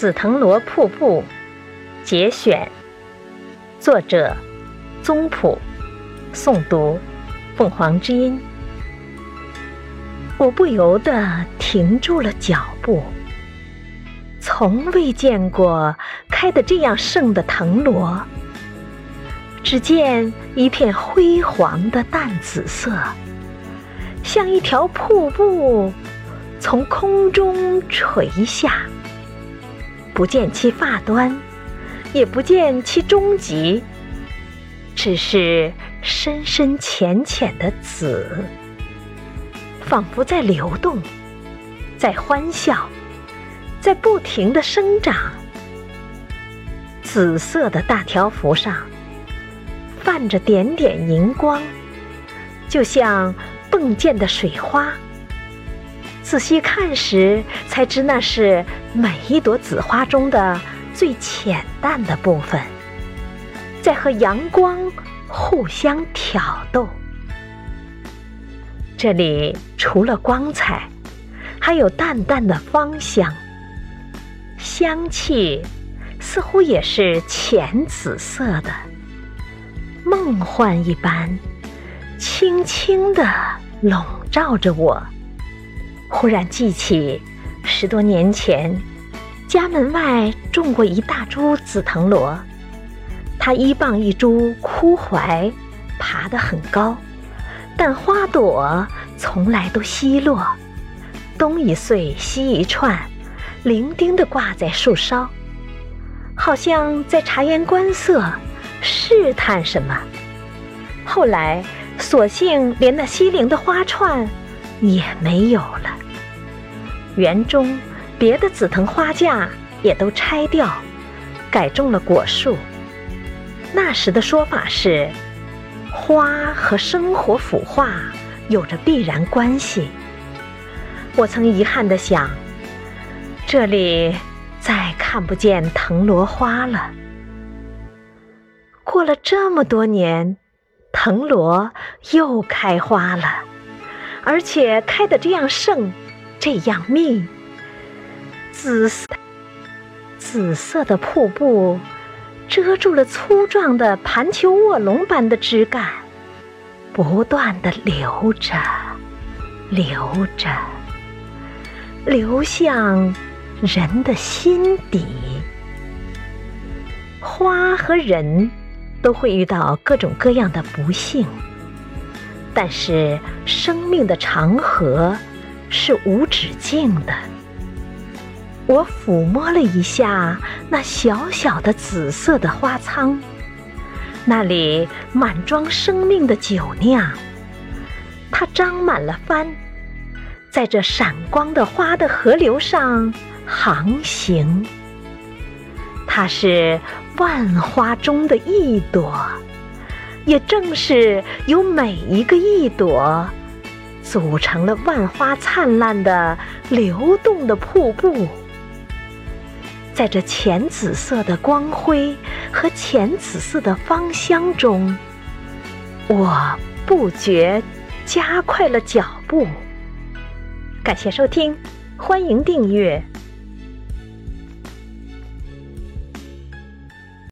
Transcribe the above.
紫藤萝瀑布节选，作者：宗璞，诵读：凤凰之音。我不由得停住了脚步。从未见过开得这样盛的藤萝。只见一片辉煌的淡紫色，像一条瀑布从空中垂下。不见其发端，也不见其终极，只是深深浅浅的紫，仿佛在流动，在欢笑，在不停的生长。紫色的大条幅上泛着点点银光，就像迸溅的水花。仔细看时，才知那是每一朵紫花中的最浅淡的部分，在和阳光互相挑逗。这里除了光彩，还有淡淡的芳香，香气似乎也是浅紫色的，梦幻一般，轻轻地笼罩着我。忽然记起，十多年前，家门外种过一大株紫藤萝，它一傍一株枯槐，爬得很高，但花朵从来都稀落，东一穗西一串，伶仃地挂在树梢，好像在察言观色，试探什么。后来，索性连那稀零的花串也没有了。园中别的紫藤花架也都拆掉，改种了果树。那时的说法是，花和生活腐化有着必然关系。我曾遗憾地想，这里再看不见藤萝花了。过了这么多年，藤萝又开花了，而且开得这样盛。这样密，紫色紫色的瀑布遮住了粗壮的盘球卧龙般的枝干，不断的流着，流着，流向人的心底。花和人都会遇到各种各样的不幸，但是生命的长河。是无止境的。我抚摸了一下那小小的紫色的花舱，那里满装生命的酒酿，它张满了帆，在这闪光的花的河流上航行。它是万花中的一朵，也正是有每一个一朵。组成了万花灿烂的流动的瀑布，在这浅紫色的光辉和浅紫色的芳香中，我不觉加快了脚步。感谢收听，欢迎订阅。